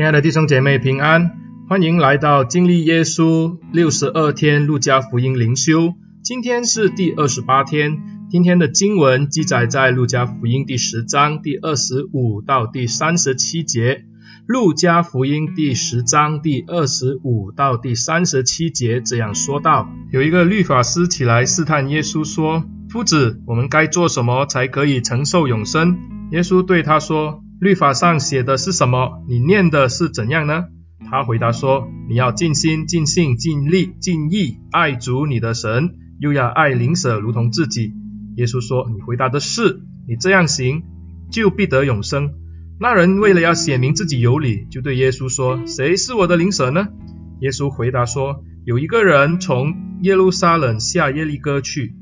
亲爱的弟兄姐妹平安，欢迎来到经历耶稣六十二天路加福音灵修。今天是第二十八天，今天的经文记载在路加福音第十章第二十五到第三十七节。路加福音第十章第二十五到第三十七节这样说道：有一个律法师起来试探耶稣说：“夫子，我们该做什么才可以承受永生？”耶稣对他说：律法上写的是什么？你念的是怎样呢？他回答说：你要尽心、尽性、尽力、尽意爱主你的神，又要爱邻舍如同自己。耶稣说：你回答的是，你这样行，就必得永生。那人为了要显明自己有理，就对耶稣说：谁是我的邻舍呢？耶稣回答说：有一个人从耶路撒冷下耶利哥去。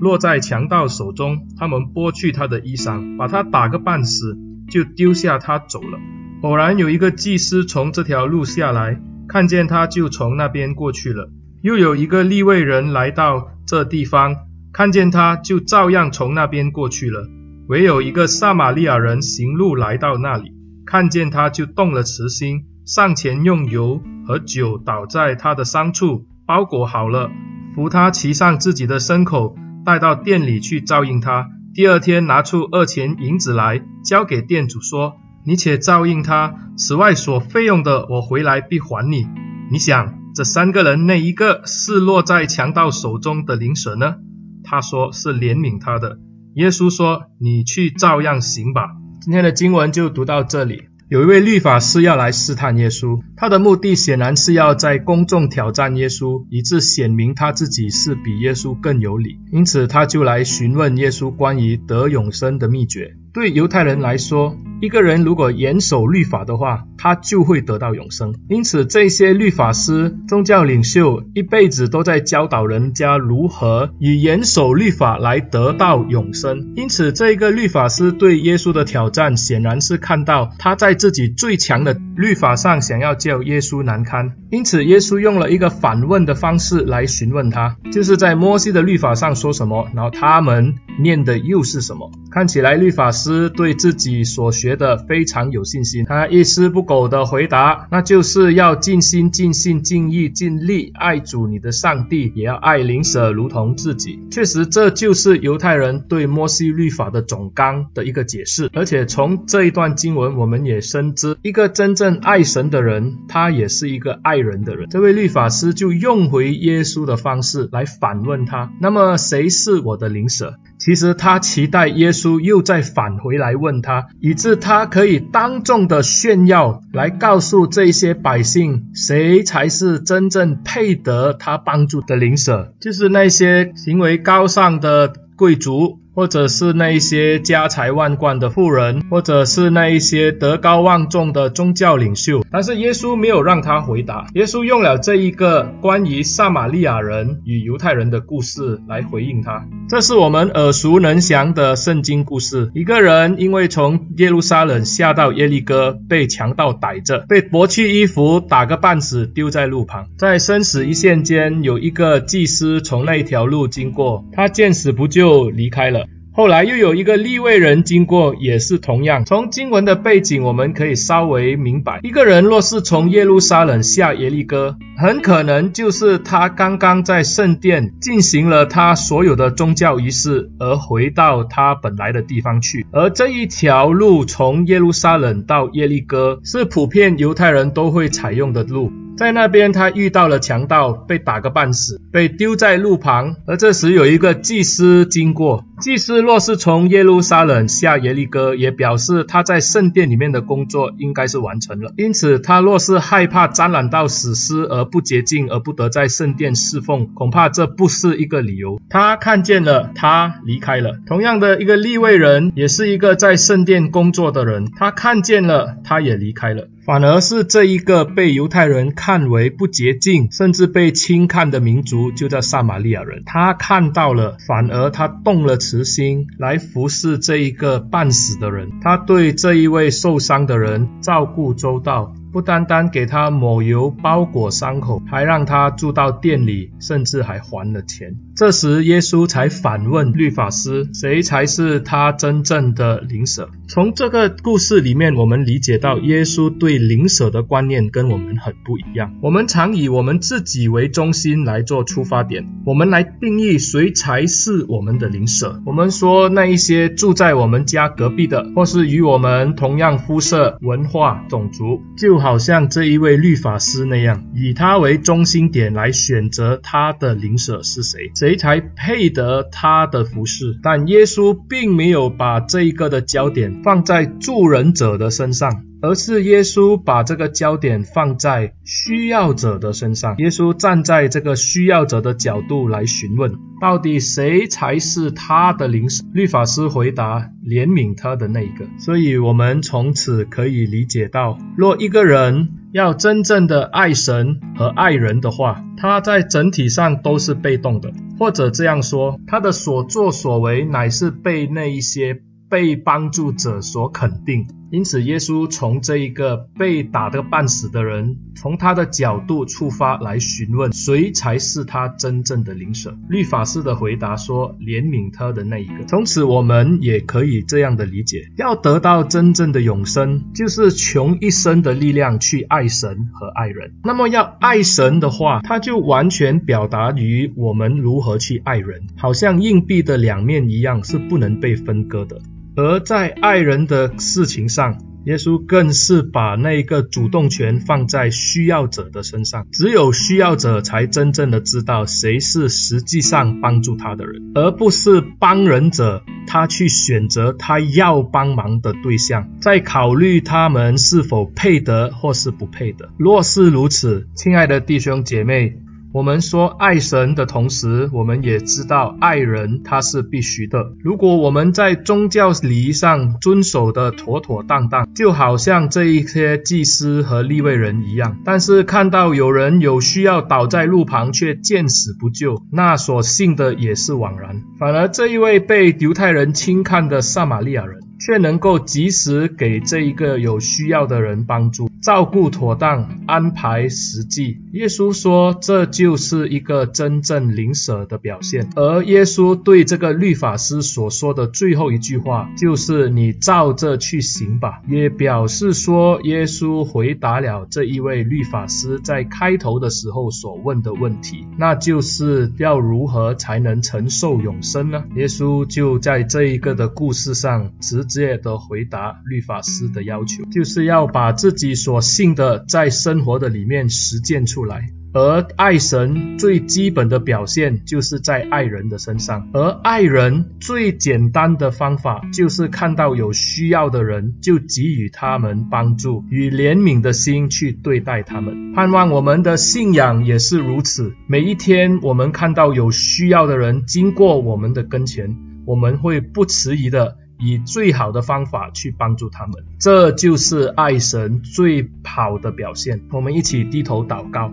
落在强盗手中，他们剥去他的衣裳，把他打个半死，就丢下他走了。偶然有一个祭司从这条路下来，看见他就从那边过去了。又有一个利未人来到这地方，看见他就照样从那边过去了。唯有一个撒玛利亚人行路来到那里，看见他就动了慈心，上前用油和酒倒在他的伤处，包裹好了，扶他骑上自己的牲口。带到店里去照应他。第二天拿出二钱银子来，交给店主说：“你且照应他，此外所费用的，我回来必还你。”你想，这三个人哪一个是落在强盗手中的灵蛇呢？他说是怜悯他的。耶稣说：“你去照样行吧。”今天的经文就读到这里。有一位律法师要来试探耶稣，他的目的显然是要在公众挑战耶稣，以致显明他自己是比耶稣更有理。因此，他就来询问耶稣关于得永生的秘诀。对犹太人来说，一个人如果严守律法的话，他就会得到永生。因此，这些律法师、宗教领袖一辈子都在教导人家如何以严守律法来得到永生。因此，这个律法师对耶稣的挑战，显然是看到他在自己最强的律法上想要叫耶稣难堪。因此，耶稣用了一个反问的方式来询问他，就是在摩西的律法上说什么，然后他们念的又是什么。看起来律法师对自己所学的非常有信心，他一丝不苟狗的回答，那就是要尽心、尽性、尽意、尽力爱主你的上帝，也要爱邻舍如同自己。确实，这就是犹太人对摩西律法的总纲的一个解释。而且从这一段经文，我们也深知，一个真正爱神的人，他也是一个爱人的人。这位律法师就用回耶稣的方式来反问他：那么谁是我的邻舍？其实他期待耶稣又再返回来问他，以致他可以当众的炫耀，来告诉这些百姓，谁才是真正配得他帮助的灵舍，就是那些行为高尚的贵族。或者是那一些家财万贯的富人，或者是那一些德高望重的宗教领袖，但是耶稣没有让他回答。耶稣用了这一个关于撒玛利亚人与犹太人的故事来回应他。这是我们耳熟能详的圣经故事。一个人因为从耶路撒冷下到耶利哥，被强盗逮着，被剥去衣服，打个半死，丢在路旁。在生死一线间，有一个祭司从那条路经过，他见死不救，离开了。后来又有一个利未人经过，也是同样。从经文的背景，我们可以稍微明白，一个人若是从耶路撒冷下耶利哥，很可能就是他刚刚在圣殿进行了他所有的宗教仪式，而回到他本来的地方去。而这一条路从耶路撒冷到耶利哥，是普遍犹太人都会采用的路。在那边，他遇到了强盗，被打个半死，被丢在路旁。而这时有一个祭司经过，祭司若是从耶路撒冷下耶利哥，也表示他在圣殿里面的工作应该是完成了。因此，他若是害怕沾染到死尸而不洁净，而不得在圣殿侍奉，恐怕这不是一个理由。他看见了，他离开了。同样的一个利未人，也是一个在圣殿工作的人，他看见了，他也离开了。反而是这一个被犹太人看为不洁净，甚至被轻看的民族，就叫撒玛利亚人。他看到了，反而他动了慈心来服侍这一个半死的人。他对这一位受伤的人照顾周到，不单单给他抹油包裹伤口，还让他住到店里，甚至还还了钱。这时耶稣才反问律法师，谁才是他真正的邻舍？从这个故事里面，我们理解到耶稣对邻舍的观念跟我们很不一样。我们常以我们自己为中心来做出发点，我们来定义谁才是我们的邻舍。我们说那一些住在我们家隔壁的，或是与我们同样肤色、文化、种族，就好像这一位律法师那样，以他为中心点来选择他的邻舍是谁，谁才配得他的服饰。但耶稣并没有把这一个的焦点放在助人者的身上，而是耶稣把这个焦点放在需要者的身上。耶稣站在这个需要者的角度来询问，到底谁才是他的灵舍？律法师回答：怜悯他的那一个。所以，我们从此可以理解到，若一个人要真正的爱神和爱人的话，他在整体上都是被动的，或者这样说，他的所作所为乃是被那一些。被帮助者所肯定，因此耶稣从这一个被打得半死的人，从他的角度出发来询问，谁才是他真正的灵舍？律法师的回答说：怜悯他的那一个。从此我们也可以这样的理解：要得到真正的永生，就是穷一生的力量去爱神和爱人。那么要爱神的话，他就完全表达于我们如何去爱人，好像硬币的两面一样，是不能被分割的。而在爱人的事情上，耶稣更是把那个主动权放在需要者的身上。只有需要者才真正的知道谁是实际上帮助他的人，而不是帮人者他去选择他要帮忙的对象，在考虑他们是否配得或是不配得。若是如此，亲爱的弟兄姐妹。我们说爱神的同时，我们也知道爱人他是必须的。如果我们在宗教礼仪上遵守的妥妥当当，就好像这一些祭司和立位人一样，但是看到有人有需要倒在路旁却见死不救，那所信的也是枉然。反而这一位被犹太人轻看的撒玛利亚人，却能够及时给这一个有需要的人帮助，照顾妥当，安排实际。耶稣说，这就是一个真正灵舍的表现。而耶稣对这个律法师所说的最后一句话，就是“你照着去行吧”，也表示说，耶稣回答了这一位律法师在开头的时候所问的问题，那就是要如何才能承受永生呢？耶稣就在这一个的故事上直。直接的回答律法师的要求，就是要把自己所信的在生活的里面实践出来。而爱神最基本的表现，就是在爱人的身上。而爱人最简单的方法，就是看到有需要的人，就给予他们帮助，与怜悯的心去对待他们。盼望我们的信仰也是如此。每一天，我们看到有需要的人经过我们的跟前，我们会不迟疑的。以最好的方法去帮助他们，这就是爱神最好的表现。我们一起低头祷告。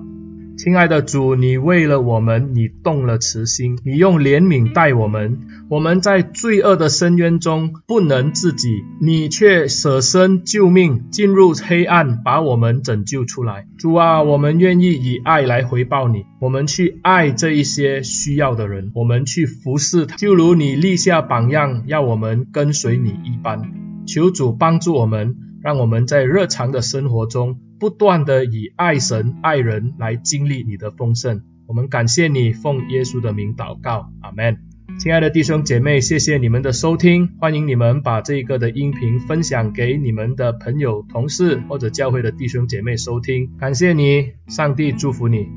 亲爱的主，你为了我们，你动了慈心，你用怜悯待我们。我们在罪恶的深渊中不能自己，你却舍身救命，进入黑暗，把我们拯救出来。主啊，我们愿意以爱来回报你，我们去爱这一些需要的人，我们去服侍他，就如你立下榜样，要我们跟随你一般。求主帮助我们，让我们在日常的生活中。不断的以爱神爱人来经历你的丰盛，我们感谢你，奉耶稣的名祷告，阿门。亲爱的弟兄姐妹，谢谢你们的收听，欢迎你们把这个的音频分享给你们的朋友、同事或者教会的弟兄姐妹收听，感谢你，上帝祝福你。